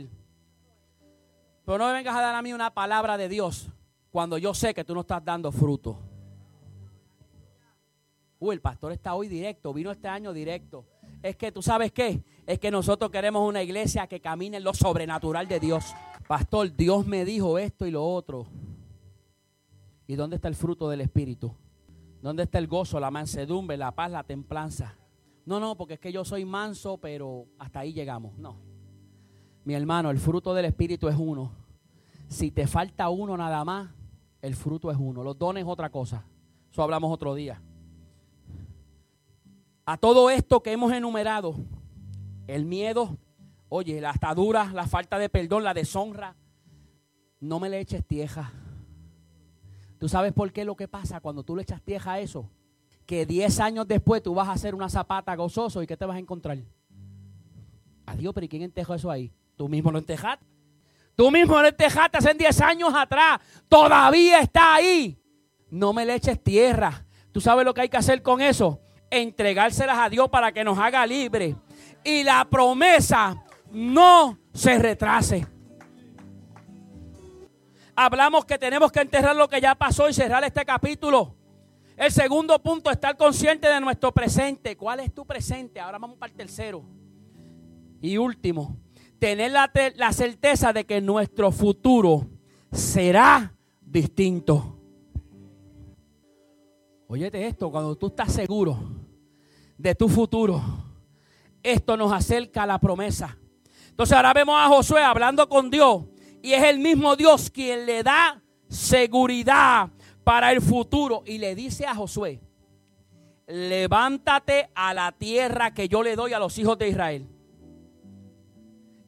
Pero no me vengas a dar a mí una palabra de Dios cuando yo sé que tú no estás dando fruto. Uy, el pastor está hoy directo, vino este año directo. Es que tú sabes qué, es que nosotros queremos una iglesia que camine en lo sobrenatural de Dios. Pastor, Dios me dijo esto y lo otro. ¿Y dónde está el fruto del Espíritu? ¿Dónde está el gozo, la mansedumbre, la paz, la templanza? No, no, porque es que yo soy manso, pero hasta ahí llegamos. No. Mi hermano, el fruto del Espíritu es uno. Si te falta uno nada más, el fruto es uno. Los dones es otra cosa. Eso hablamos otro día. A todo esto que hemos enumerado, el miedo, oye, la atadura, la falta de perdón, la deshonra, no me le eches tieja. ¿Tú sabes por qué lo que pasa cuando tú le echas tieja a eso? Que 10 años después tú vas a hacer una zapata gozoso y ¿qué te vas a encontrar? Adiós, pero ¿y quién entejó eso ahí? Tú mismo lo entejaste. Tú mismo lo entejaste hace 10 años atrás. Todavía está ahí. No me le eches tierra. ¿Tú sabes lo que hay que hacer con eso? Entregárselas a Dios para que nos haga libre. Y la promesa no se retrase hablamos que tenemos que enterrar lo que ya pasó y cerrar este capítulo. El segundo punto, estar consciente de nuestro presente. ¿Cuál es tu presente? Ahora vamos para el tercero. Y último, tener la, la certeza de que nuestro futuro será distinto. Óyete esto, cuando tú estás seguro de tu futuro, esto nos acerca a la promesa. Entonces ahora vemos a Josué hablando con Dios y es el mismo Dios quien le da seguridad para el futuro. Y le dice a Josué, levántate a la tierra que yo le doy a los hijos de Israel.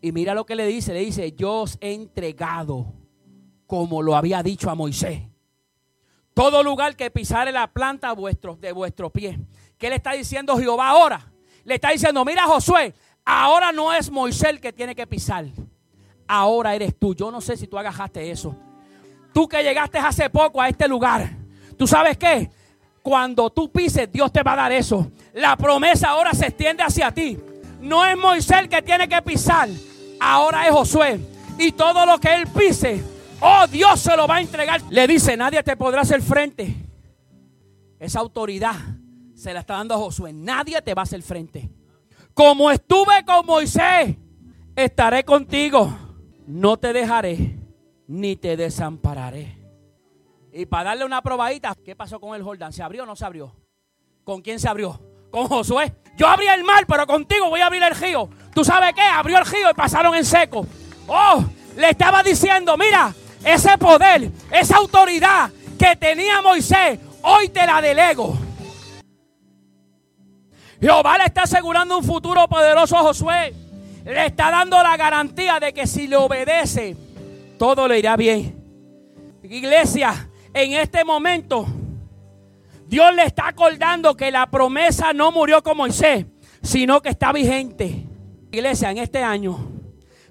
Y mira lo que le dice, le dice, yo os he entregado como lo había dicho a Moisés. Todo lugar que pisare la planta de vuestro pie. ¿Qué le está diciendo Jehová ahora? Le está diciendo, mira Josué, ahora no es Moisés el que tiene que pisar ahora eres tú. Yo no sé si tú agajaste eso. Tú que llegaste hace poco a este lugar, ¿tú sabes qué? Cuando tú pises, Dios te va a dar eso. La promesa ahora se extiende hacia ti. No es Moisés el que tiene que pisar, ahora es Josué. Y todo lo que él pise, oh Dios se lo va a entregar. Le dice, nadie te podrá hacer frente. Esa autoridad se la está dando a Josué. Nadie te va a hacer frente. Como estuve con Moisés, estaré contigo no te dejaré ni te desampararé. Y para darle una probadita, ¿qué pasó con el Jordán? ¿Se abrió o no se abrió? ¿Con quién se abrió? Con Josué. Yo abrí el mar, pero contigo voy a abrir el río. ¿Tú sabes qué? Abrió el río y pasaron en seco. Oh, le estaba diciendo, mira, ese poder, esa autoridad que tenía Moisés, hoy te la delego. Jehová le está asegurando un futuro poderoso a Josué le está dando la garantía de que si le obedece, todo le irá bien. Iglesia, en este momento, Dios le está acordando que la promesa no murió con Moisés, sino que está vigente. Iglesia, en este año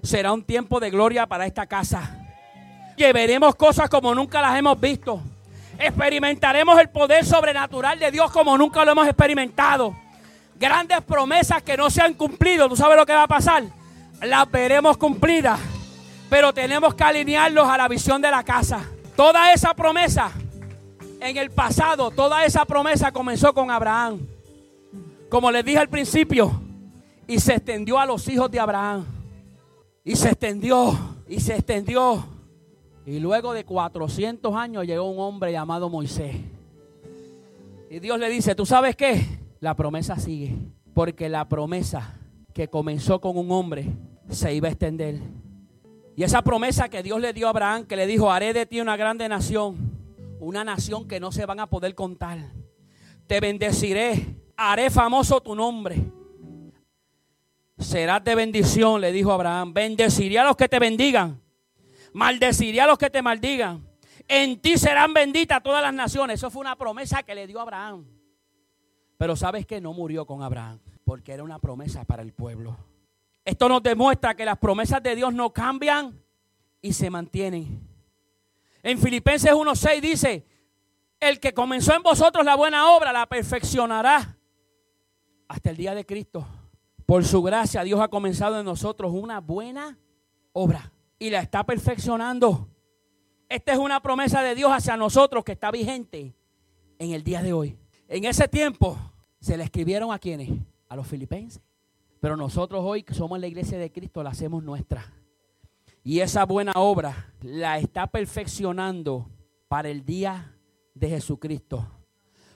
será un tiempo de gloria para esta casa. Que veremos cosas como nunca las hemos visto. Experimentaremos el poder sobrenatural de Dios como nunca lo hemos experimentado grandes promesas que no se han cumplido, ¿tú sabes lo que va a pasar? Las veremos cumplidas, pero tenemos que alinearlos a la visión de la casa. Toda esa promesa, en el pasado, toda esa promesa comenzó con Abraham. Como les dije al principio, y se extendió a los hijos de Abraham. Y se extendió, y se extendió. Y luego de 400 años llegó un hombre llamado Moisés. Y Dios le dice, ¿tú sabes qué? la promesa sigue. Porque la promesa que comenzó con un hombre se iba a extender. Y esa promesa que Dios le dio a Abraham, que le dijo, haré de ti una grande nación, una nación que no se van a poder contar. Te bendeciré, haré famoso tu nombre. Serás de bendición, le dijo Abraham. Bendeciré a los que te bendigan. Maldeciré a los que te maldigan. En ti serán benditas todas las naciones. Eso fue una promesa que le dio Abraham. Pero sabes que no murió con Abraham, porque era una promesa para el pueblo. Esto nos demuestra que las promesas de Dios no cambian y se mantienen. En Filipenses 1.6 dice, el que comenzó en vosotros la buena obra la perfeccionará hasta el día de Cristo. Por su gracia Dios ha comenzado en nosotros una buena obra y la está perfeccionando. Esta es una promesa de Dios hacia nosotros que está vigente en el día de hoy. En ese tiempo se le escribieron a quienes? A los filipenses. Pero nosotros hoy que somos la iglesia de Cristo la hacemos nuestra. Y esa buena obra la está perfeccionando para el día de Jesucristo.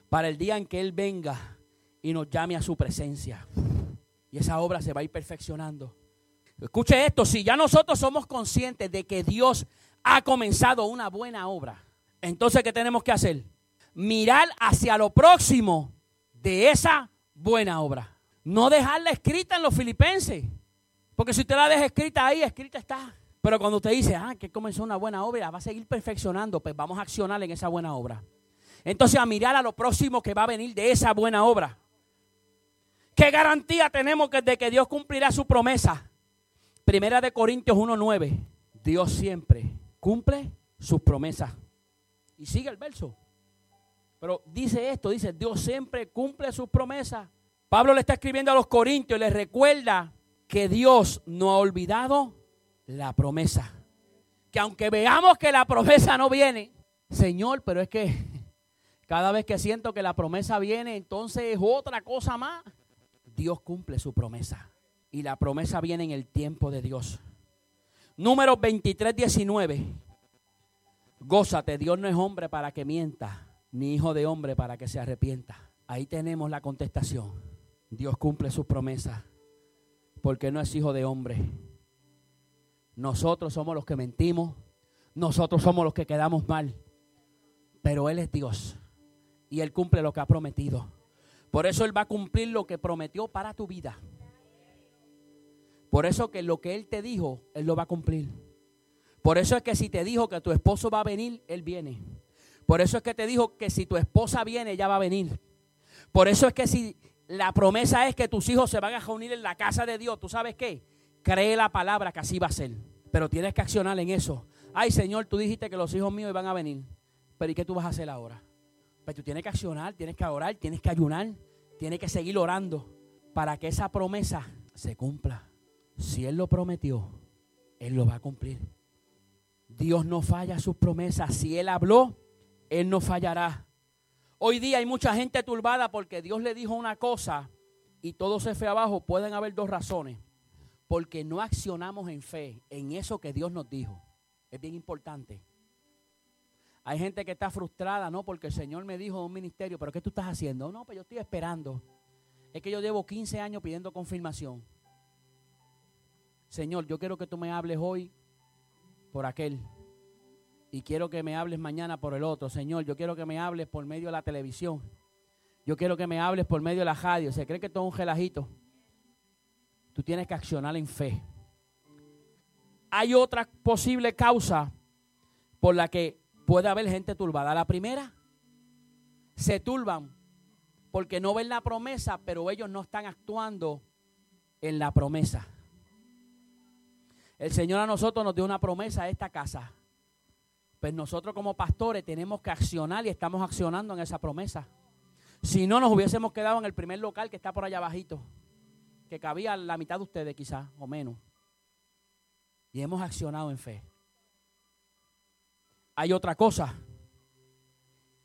Para el día en que Él venga y nos llame a su presencia. Y esa obra se va a ir perfeccionando. Escuche esto, si ya nosotros somos conscientes de que Dios ha comenzado una buena obra, entonces ¿qué tenemos que hacer? Mirar hacia lo próximo de esa buena obra. No dejarla escrita en los filipenses. Porque si usted la deja escrita ahí, escrita está. Pero cuando usted dice, ah, que comenzó una buena obra, va a seguir perfeccionando, pues vamos a accionar en esa buena obra. Entonces a mirar a lo próximo que va a venir de esa buena obra. ¿Qué garantía tenemos de que Dios cumplirá su promesa? Primera de Corintios 1.9. Dios siempre cumple sus promesas. Y sigue el verso. Pero dice esto, dice, Dios siempre cumple sus promesas. Pablo le está escribiendo a los Corintios y les recuerda que Dios no ha olvidado la promesa. Que aunque veamos que la promesa no viene, Señor, pero es que cada vez que siento que la promesa viene, entonces es otra cosa más. Dios cumple su promesa. Y la promesa viene en el tiempo de Dios. Número 23, 19. Gózate, Dios no es hombre para que mienta, ni hijo de hombre para que se arrepienta. Ahí tenemos la contestación. Dios cumple sus promesas porque no es hijo de hombre. Nosotros somos los que mentimos, nosotros somos los que quedamos mal, pero Él es Dios y Él cumple lo que ha prometido. Por eso Él va a cumplir lo que prometió para tu vida. Por eso que lo que Él te dijo, Él lo va a cumplir. Por eso es que si te dijo que tu esposo va a venir, Él viene. Por eso es que te dijo que si tu esposa viene, ella va a venir. Por eso es que si la promesa es que tus hijos se van a reunir en la casa de Dios, ¿tú sabes qué? Cree la palabra que así va a ser. Pero tienes que accionar en eso. Ay, Señor, tú dijiste que los hijos míos iban a venir. Pero ¿y qué tú vas a hacer ahora? Pues tú tienes que accionar, tienes que orar, tienes que ayunar, tienes que seguir orando para que esa promesa se cumpla. Si Él lo prometió, Él lo va a cumplir. Dios no falla sus promesas. Si Él habló, Él no fallará. Hoy día hay mucha gente turbada porque Dios le dijo una cosa y todo se fue abajo. Pueden haber dos razones. Porque no accionamos en fe en eso que Dios nos dijo. Es bien importante. Hay gente que está frustrada, no, porque el Señor me dijo un ministerio, pero ¿qué tú estás haciendo? No, pues yo estoy esperando. Es que yo llevo 15 años pidiendo confirmación. Señor, yo quiero que tú me hables hoy por aquel. Y quiero que me hables mañana por el otro. Señor, yo quiero que me hables por medio de la televisión. Yo quiero que me hables por medio de la radio. Se cree que todo es un gelajito. Tú tienes que accionar en fe. Hay otra posible causa por la que puede haber gente turbada. La primera, se turban porque no ven la promesa, pero ellos no están actuando en la promesa. El Señor a nosotros nos dio una promesa a esta casa. Pues nosotros como pastores tenemos que accionar y estamos accionando en esa promesa. Si no, nos hubiésemos quedado en el primer local que está por allá abajito, que cabía la mitad de ustedes quizás, o menos. Y hemos accionado en fe. Hay otra cosa,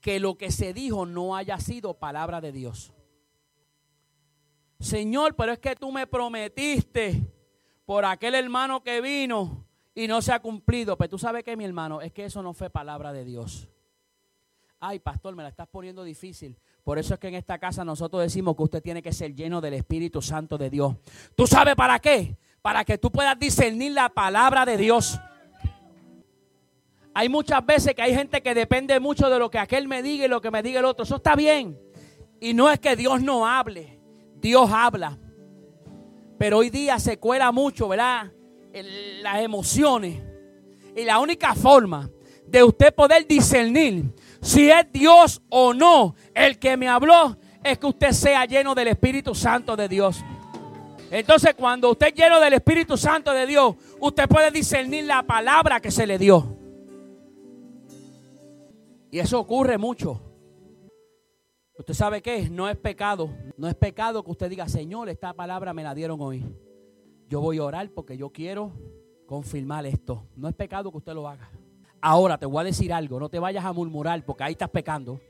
que lo que se dijo no haya sido palabra de Dios. Señor, pero es que tú me prometiste por aquel hermano que vino y no se ha cumplido. Pero tú sabes que mi hermano, es que eso no fue palabra de Dios. Ay, pastor, me la estás poniendo difícil. Por eso es que en esta casa nosotros decimos que usted tiene que ser lleno del Espíritu Santo de Dios. ¿Tú sabes para qué? Para que tú puedas discernir la palabra de Dios. Hay muchas veces que hay gente que depende mucho de lo que aquel me diga y lo que me diga el otro. Eso está bien. Y no es que Dios no hable. Dios habla. Pero hoy día se cuela mucho, ¿verdad? Las emociones. Y la única forma de usted poder discernir si es Dios o no el que me habló, es que usted sea lleno del Espíritu Santo de Dios. Entonces, cuando usted es lleno del Espíritu Santo de Dios, usted puede discernir la palabra que se le dio. Y eso ocurre mucho. Usted sabe qué, no es pecado, no es pecado que usted diga, Señor, esta palabra me la dieron hoy. Yo voy a orar porque yo quiero confirmar esto. No es pecado que usted lo haga. Ahora te voy a decir algo, no te vayas a murmurar porque ahí estás pecando.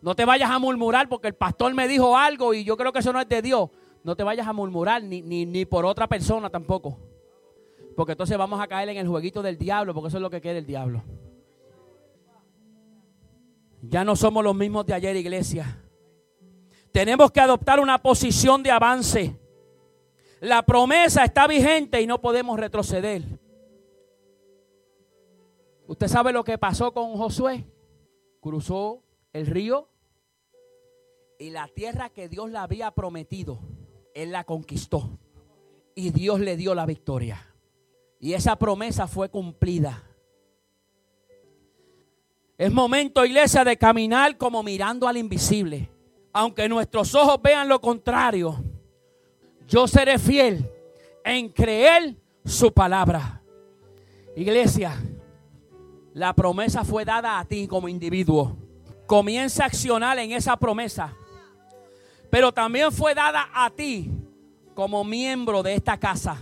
No te vayas a murmurar porque el pastor me dijo algo y yo creo que eso no es de Dios. No te vayas a murmurar ni, ni, ni por otra persona tampoco. Porque entonces vamos a caer en el jueguito del diablo, porque eso es lo que quiere el diablo. Ya no somos los mismos de ayer, iglesia. Tenemos que adoptar una posición de avance. La promesa está vigente y no podemos retroceder. ¿Usted sabe lo que pasó con Josué? Cruzó el río y la tierra que Dios le había prometido, él la conquistó. Y Dios le dio la victoria. Y esa promesa fue cumplida. Es momento, iglesia, de caminar como mirando al invisible. Aunque nuestros ojos vean lo contrario, yo seré fiel en creer su palabra. Iglesia, la promesa fue dada a ti como individuo. Comienza a accionar en esa promesa. Pero también fue dada a ti como miembro de esta casa.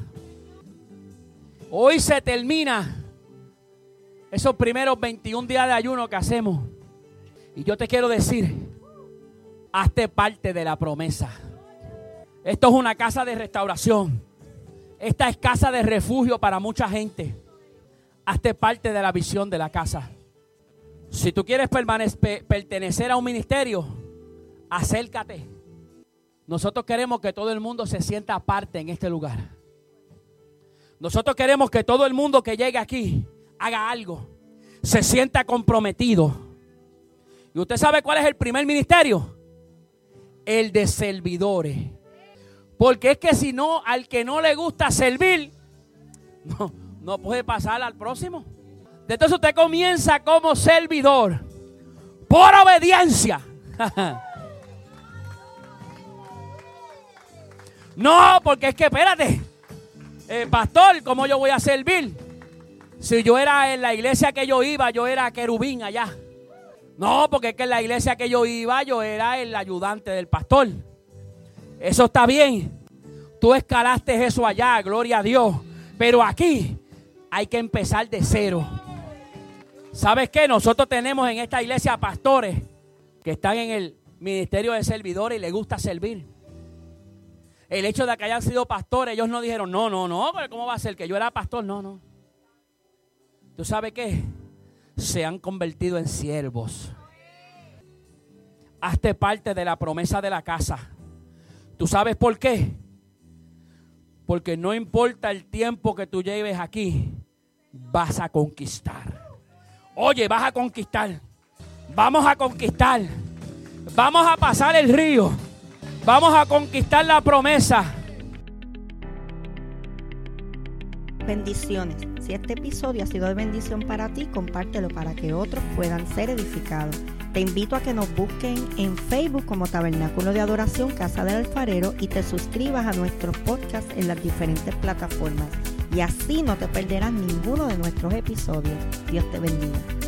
Hoy se termina esos primeros 21 días de ayuno que hacemos. Y yo te quiero decir, hazte parte de la promesa. Esto es una casa de restauración. Esta es casa de refugio para mucha gente hazte parte de la visión de la casa. Si tú quieres pertenecer a un ministerio, acércate. Nosotros queremos que todo el mundo se sienta aparte en este lugar. Nosotros queremos que todo el mundo que llegue aquí haga algo, se sienta comprometido. ¿Y usted sabe cuál es el primer ministerio? El de servidores. Porque es que si no, al que no le gusta servir, no, no puede pasar al próximo. Entonces usted comienza como servidor por obediencia. no, porque es que espérate, eh, pastor, ¿cómo yo voy a servir? Si yo era en la iglesia que yo iba, yo era querubín allá. No, porque es que en la iglesia que yo iba, yo era el ayudante del pastor. Eso está bien. Tú escalaste eso allá, gloria a Dios. Pero aquí hay que empezar de cero. ¿Sabes qué? Nosotros tenemos en esta iglesia pastores que están en el ministerio de servidores y les gusta servir. El hecho de que hayan sido pastores, ellos no dijeron, no, no, no, ¿cómo va a ser que yo era pastor? No, no. ¿Tú sabes qué? Se han convertido en siervos. Hazte parte de la promesa de la casa. ¿Tú sabes por qué? Porque no importa el tiempo que tú lleves aquí, vas a conquistar. Oye, vas a conquistar. Vamos a conquistar. Vamos a pasar el río. Vamos a conquistar la promesa. Bendiciones. Si este episodio ha sido de bendición para ti, compártelo para que otros puedan ser edificados. Te invito a que nos busquen en Facebook como Tabernáculo de Adoración Casa del Alfarero y te suscribas a nuestros podcasts en las diferentes plataformas y así no te perderás ninguno de nuestros episodios. Dios te bendiga.